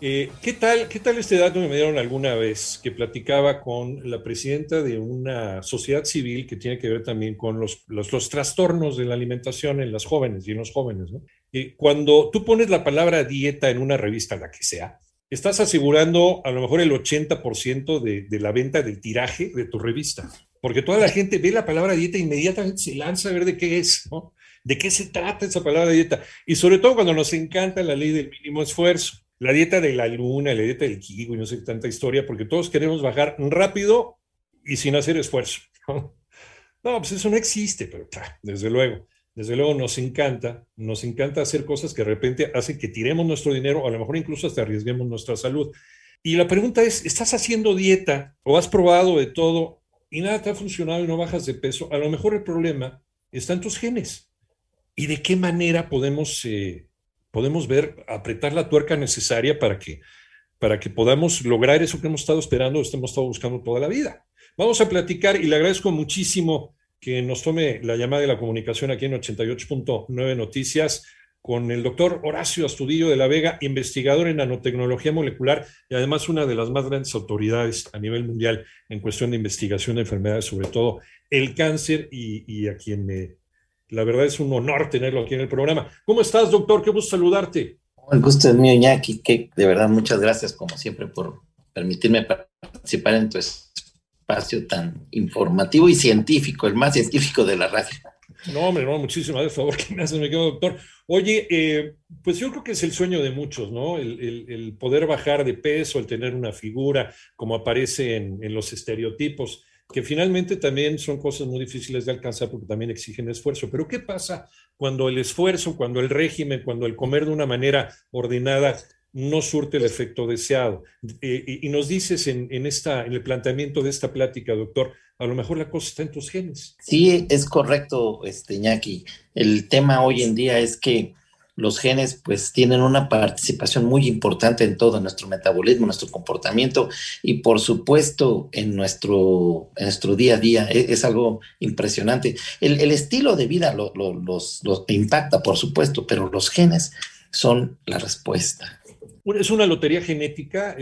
Eh, ¿qué, tal, ¿Qué tal este dato que me dieron alguna vez que platicaba con la presidenta de una sociedad civil que tiene que ver también con los, los, trastornos de la alimentación en las jóvenes y en los jóvenes? ¿no? Eh, cuando tú pones la palabra dieta en una revista, la que sea, estás asegurando a lo mejor el 80% de, de la venta del tiraje de tu revista, porque toda la gente ve la palabra dieta e inmediatamente se lanza a ver de qué es, ¿no? ¿De qué se trata esa palabra dieta? Y sobre todo cuando nos encanta la ley del mínimo esfuerzo la dieta de la luna, la dieta del kiwi, no sé tanta historia, porque todos queremos bajar rápido y sin hacer esfuerzo. No, pues eso no existe, pero desde luego, desde luego nos encanta, nos encanta hacer cosas que de repente hacen que tiremos nuestro dinero, a lo mejor incluso hasta arriesguemos nuestra salud. Y la pregunta es, ¿estás haciendo dieta o has probado de todo y nada te ha funcionado y no bajas de peso? A lo mejor el problema está en tus genes. ¿Y de qué manera podemos eh, podemos ver, apretar la tuerca necesaria para que, para que podamos lograr eso que hemos estado esperando, que hemos estado buscando toda la vida. Vamos a platicar y le agradezco muchísimo que nos tome la llamada de la comunicación aquí en 88.9 Noticias con el doctor Horacio Astudillo de la Vega, investigador en nanotecnología molecular y además una de las más grandes autoridades a nivel mundial en cuestión de investigación de enfermedades, sobre todo el cáncer, y a quien me la verdad es un honor tenerlo aquí en el programa. ¿Cómo estás, doctor? Qué gusto saludarte. El gusto es mío, Iñaki, que de verdad muchas gracias, como siempre, por permitirme participar en tu espacio tan informativo y científico, el más científico de la radio. No, hombre, no, muchísimas gracias, favor que me haces, me quedo doctor. Oye, eh, pues yo creo que es el sueño de muchos, ¿no? El, poder bajar de peso, el tener una figura como aparece en, en los estereotipos que finalmente también son cosas muy difíciles de alcanzar porque también exigen esfuerzo. Pero ¿qué pasa cuando el esfuerzo, cuando el régimen, cuando el comer de una manera ordenada no surte el efecto deseado? Y, nos dices en, esta, en el planteamiento de esta plática, doctor, a lo mejor la cosa está en tus genes. Sí, es correcto, este. El tema hoy en día es que los genes pues tienen una participación muy importante en todo nuestro metabolismo, nuestro comportamiento y por supuesto en nuestro, nuestro día a día. E, es, algo impresionante. El, estilo de vida lo, los, impacta, por supuesto, pero los genes son la respuesta. ¿Es una lotería genética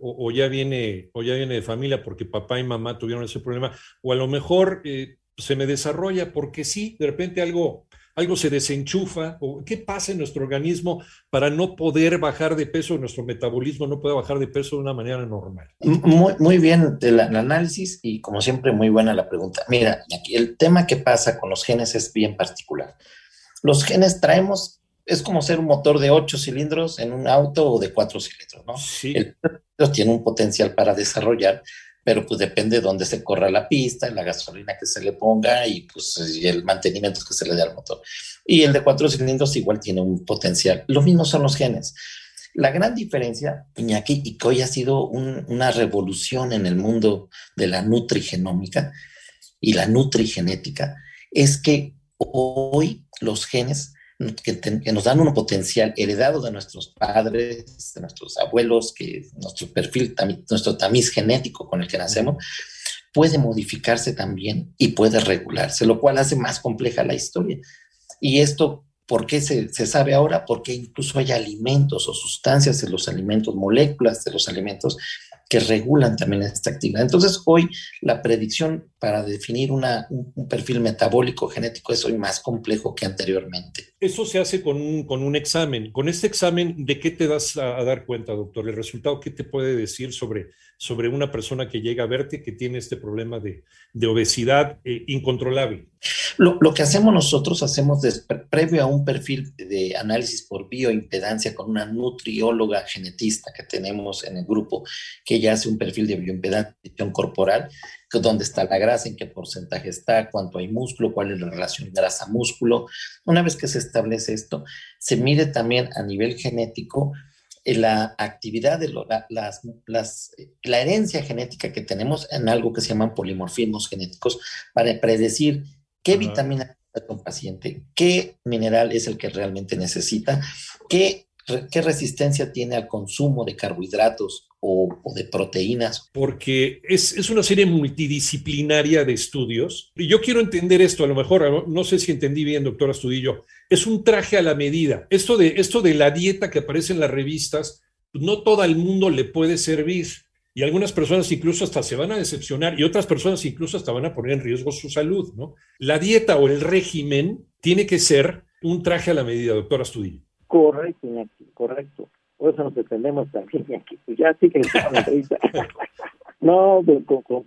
o, ya viene, o ya viene de familia porque papá y mamá tuvieron ese problema? O a lo mejor eh, se me desarrolla porque sí, de repente algo algo se desenchufa, o qué pasa en nuestro organismo para no poder bajar de peso, nuestro metabolismo no puede bajar de peso de una manera normal. Muy, muy bien el, análisis y como siempre muy buena la pregunta. Mira, aquí el tema que pasa con los genes es bien particular. Los genes traemos, es como ser un motor de ocho cilindros en un auto o de cuatro cilindros, ¿no? Sí. El tiene un potencial para desarrollar, pero pues depende de dónde se corra la pista, la gasolina que se le ponga y pues el mantenimiento que se le dé al motor. Y el de cuatro cilindros igual tiene un potencial. Lo mismo son los genes. La gran diferencia, Iñaki, y que hoy ha sido una revolución en el mundo de la nutrigenómica y la nutrigenética, es que hoy los genes que, nos dan un potencial heredado de nuestros padres, de nuestros abuelos, que nuestro perfil, nuestro tamiz genético con el que nacemos, puede modificarse también y puede regularse, lo cual hace más compleja la historia. Y esto, ¿por qué se, se sabe ahora? Porque incluso hay alimentos o sustancias de los alimentos, moléculas de los alimentos que regulan también esta actividad. Entonces, hoy la predicción para definir una, un, perfil metabólico genético es hoy más complejo que anteriormente. Eso se hace con un, con un examen. Con este examen, ¿de qué te das a, dar cuenta, doctor? ¿El resultado qué te puede decir sobre, sobre una persona que llega a verte que tiene este problema de, de obesidad eh, incontrolable? Lo, lo, que hacemos nosotros, hacemos previo a un perfil de análisis por bioimpedancia con una nutrióloga genetista que tenemos en el grupo, que ya hace un perfil de bioimpedancia corporal, dónde está la grasa, en qué porcentaje está, cuánto hay músculo, cuál es la relación grasa-músculo. Una vez que se establece esto, se mide también a nivel genético eh, la actividad de las, las, la herencia genética que tenemos en algo que se llaman polimorfismos genéticos para predecir qué vitamina necesita un paciente, qué mineral es el que realmente necesita, qué, qué resistencia tiene al consumo de carbohidratos o, de proteínas. Porque es, es, una serie multidisciplinaria de estudios. Y yo quiero entender esto, a lo mejor, no sé si entendí bien, doctor Astudillo, es un traje a la medida. Esto de, esto de la dieta que aparece en las revistas, no todo el mundo le puede servir. Y algunas personas incluso hasta se van a decepcionar y otras personas incluso hasta van a poner en riesgo su salud, ¿no? La dieta o el régimen tiene que ser un traje a la medida, doctora Astudillo. Correcto, correcto. Por eso nos defendemos también, aquí. Pues ya sí que No,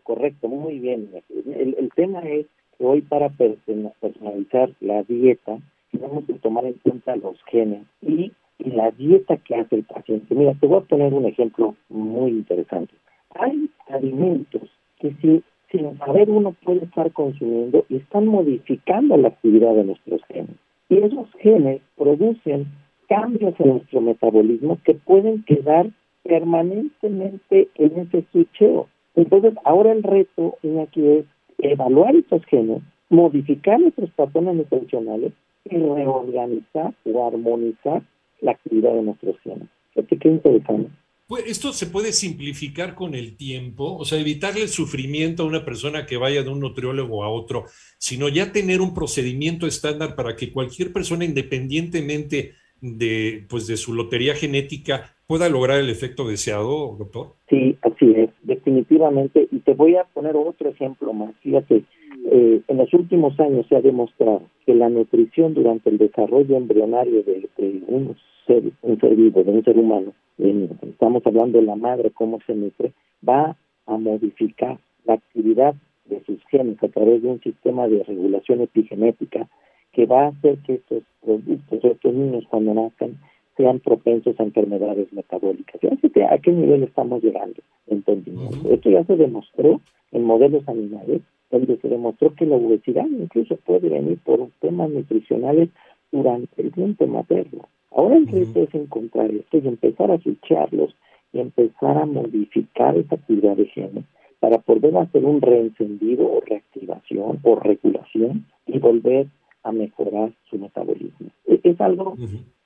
correcto, muy bien. El, el tema es que hoy para personalizar la dieta tenemos que tomar en cuenta los genes y la dieta que hace el paciente. Mira, te voy a poner un ejemplo muy interesante. Hay alimentos que si, sin saber uno puede estar consumiendo y están modificando la actividad de nuestros genes. Y esos genes producen cambios en nuestro metabolismo que pueden quedar permanentemente en ese switcheo. Entonces, ahora el reto aquí es evaluar esos genes, modificar nuestros patrones nutricionales y reorganizar o armonizar la actividad de nuestros genes. qué interesante. Pues esto se puede simplificar con el tiempo, o sea, evitarle el sufrimiento a una persona que vaya de un nutriólogo a otro, sino ya tener un procedimiento estándar para que cualquier persona, independientemente de, pues, de su lotería genética, pueda lograr el efecto deseado, doctor. Sí, así es, definitivamente. Y te voy a poner otro ejemplo más. Fíjate, eh, en los últimos años se ha demostrado que la nutrición durante el desarrollo embrionario de, de un un ser vivo, de un ser humano, estamos hablando de la madre, cómo se nutre, va a modificar la actividad de sus genes a través de un sistema de regulación epigenética que va a hacer que estos productos, estos niños cuando nazcan, sean propensos a enfermedades metabólicas. Fíjate a qué nivel estamos llegando. Esto ya se demostró en modelos animales, donde se demostró que la obesidad incluso puede venir por temas nutricionales durante el tiempo materno. Ahora el reto es encontrar esto y empezar a switcharlos y empezar a modificar esa actividad de genes para poder hacer un reencendido o reactivación o regulación y volver a mejorar su metabolismo. E, es, algo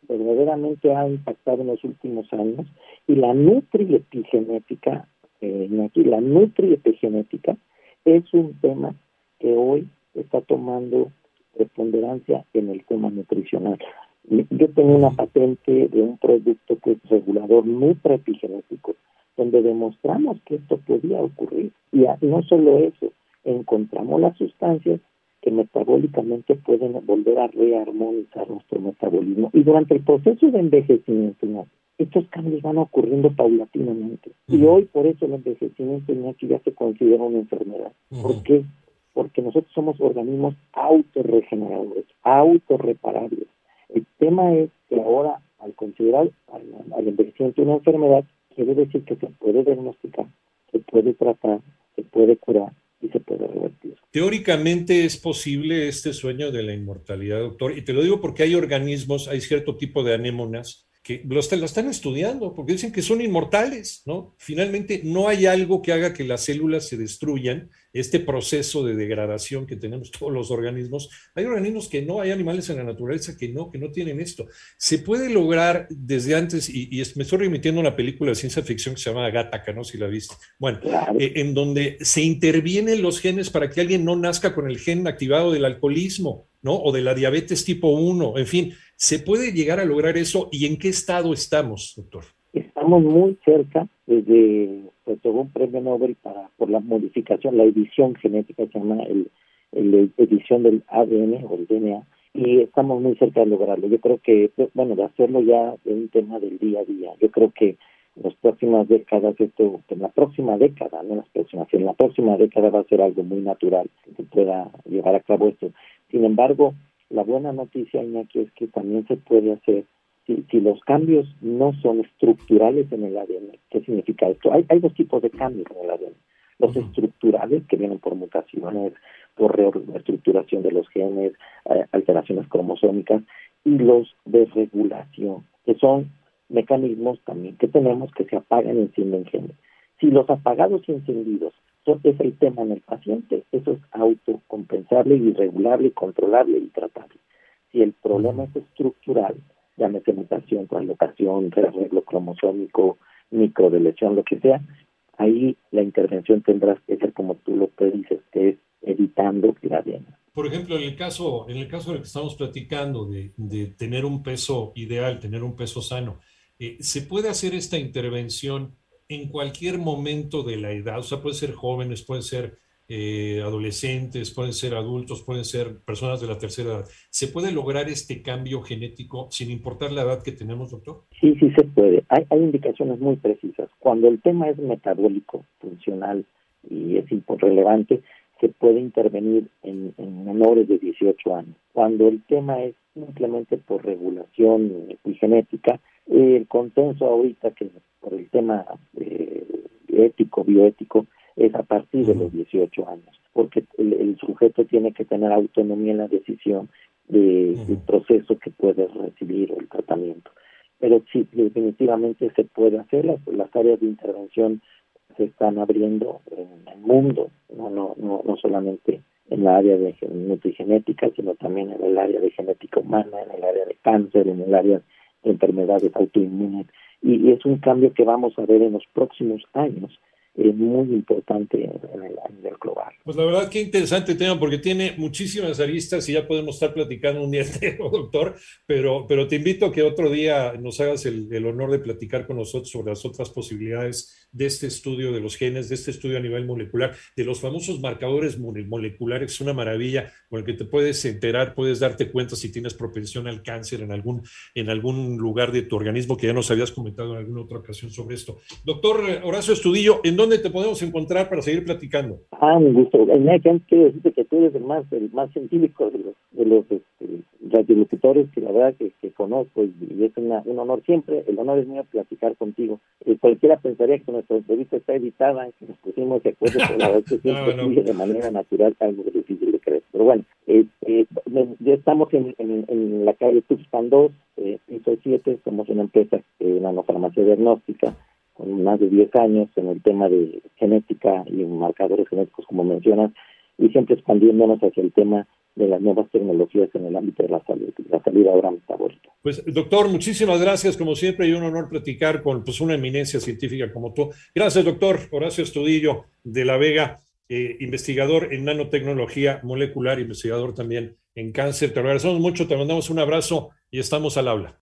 que verdaderamente ha impactado en los últimos años y la nutriepigenética, eh, aquí la nutriepigenética es un tema que hoy está tomando preponderancia en el tema nutricional. Yo tengo una patente de un producto que es regulador nutraepigenético, donde demostramos que esto podía ocurrir. Y no solo eso, encontramos las sustancias que metabólicamente pueden volver a rearmonizar nuestro metabolismo. Y durante el proceso de envejecimiento, estos cambios van ocurriendo paulatinamente. Y hoy por eso el envejecimiento ya se considera una enfermedad. ¿Por qué? Porque nosotros somos organismos autorregeneradores, autorreparables. El tema es que ahora, al considerar al, envejecimiento una enfermedad, quiere decir que se puede diagnosticar, se puede tratar, se puede curar Teóricamente es posible este sueño de la inmortalidad, doctor, y te lo digo porque hay organismos, hay cierto tipo de anémonas que lo, están estudiando porque dicen que son inmortales, ¿no? Finalmente no hay algo que haga que las células se destruyan, este proceso de degradación que tenemos todos los organismos. Hay organismos que no, hay animales en la naturaleza que no, que no tienen esto. Se puede lograr desde antes, y, me estoy remitiendo a una película de ciencia ficción que se llama Gattaca, ¿no? Si la viste. Bueno, eh, en donde se intervienen los genes para que alguien no nazca con el gen activado del alcoholismo, ¿no? O de la diabetes tipo 1, en fin ¿Se puede llegar a lograr eso y en qué estado estamos, doctor? Estamos muy cerca desde pues, un premio Nobel para, por la modificación, la edición genética, se llama el, edición del ADN o el DNA, y estamos muy cerca de lograrlo. Yo creo que, bueno, de hacerlo ya es un tema del día a día. Yo creo que en las próximas décadas, esto, en la próxima década, no en las próximas, en la próxima década va a ser algo muy natural que pueda llevar a cabo esto. Sin embargo, la buena noticia, Iñaki, es que también se puede hacer si, si los cambios no son estructurales en el ADN. ¿Qué significa esto? Hay, hay dos tipos de cambios en el ADN. Los estructurales, que vienen por mutaciones, por reestructuración de los genes, eh, alteraciones cromosómicas, y los de regulación, que son mecanismos también que tenemos que se apagan y encienden genes. Si los apagados y encendidos es el tema en el paciente, eso es autocompensable y regulable, controlable y tratable. Si el problema es estructural, llámese mutación, translocación, rearreglo cromosómico, microdeleción, lo que sea, ahí la intervención tendrá que ser como tú lo predices, que es evitando la diana. Por ejemplo, en el caso, en el caso del que estamos platicando de, de tener un peso ideal, tener un peso sano, eh, ¿se puede hacer esta intervención en cualquier momento de la edad? O sea, puede ser jóvenes, pueden ser eh, adolescentes, pueden ser adultos, pueden ser personas de la tercera edad. ¿Se puede lograr este cambio genético sin importar la edad que tenemos, doctor? Sí, sí se puede. Hay, hay indicaciones muy precisas. Cuando el tema es metabólico, funcional y es relevante, se puede intervenir en, menores de 18 años. Cuando el tema es simplemente por regulación y genética, el consenso ahorita que por el tema ético, bioético, es a partir de los 18 años, porque el, sujeto tiene que tener autonomía en la decisión de, del proceso que puede recibir o el tratamiento. Pero sí, definitivamente se puede hacer, las, las áreas de intervención se están abriendo en el mundo, no, no, no, no solamente en la área de nutrigenética, sino también en el área de genética humana, en el área de cáncer, en el área de enfermedades autoinmunes. Y es un cambio que vamos a ver en los próximos años es muy importante en el global. Pues la verdad que interesante tema porque tiene muchísimas aristas y ya podemos estar platicando un día entero, doctor, pero, pero te invito a que otro día nos hagas el, el, honor de platicar con nosotros sobre las otras posibilidades de este estudio de los genes, de este estudio a nivel molecular, de los famosos marcadores moleculares, es una maravilla con el que te puedes enterar, puedes darte cuenta si tienes propensión al cáncer en algún, en algún lugar de tu organismo, que ya nos habías comentado en alguna otra ocasión sobre esto. Doctor Horacio Estudillo, ¿en dónde te podemos encontrar para seguir platicando? Ah, un gusto. quiero decirte que tú eres el más, el más científico de los, de los este, radiolocutores que la verdad que, conozco y, es una, un honor siempre, el honor es mío platicar contigo. Eh, cualquiera pensaría que nuestra entrevista está editada, que nos pusimos de acuerdo, pero la verdad que siempre no, de manera natural, algo difícil de creer. Pero bueno, este, ya estamos en, en, la calle Tuxpan 2, eh, piso 7, somos una empresa de nanofarmacia diagnóstica con más de 10 años en el tema de genética y marcadores genéticos, como mencionas, y siempre expandiéndonos hacia el tema de las nuevas tecnologías en el ámbito de la salud, la salud ahora metabólica. Pues, doctor, muchísimas gracias, como siempre, y un honor platicar con pues, una eminencia científica como tú. Gracias, doctor Horacio Estudillo de La Vega, eh, investigador en nanotecnología molecular, investigador también en cáncer. Te agradecemos mucho, te mandamos un abrazo y estamos al habla.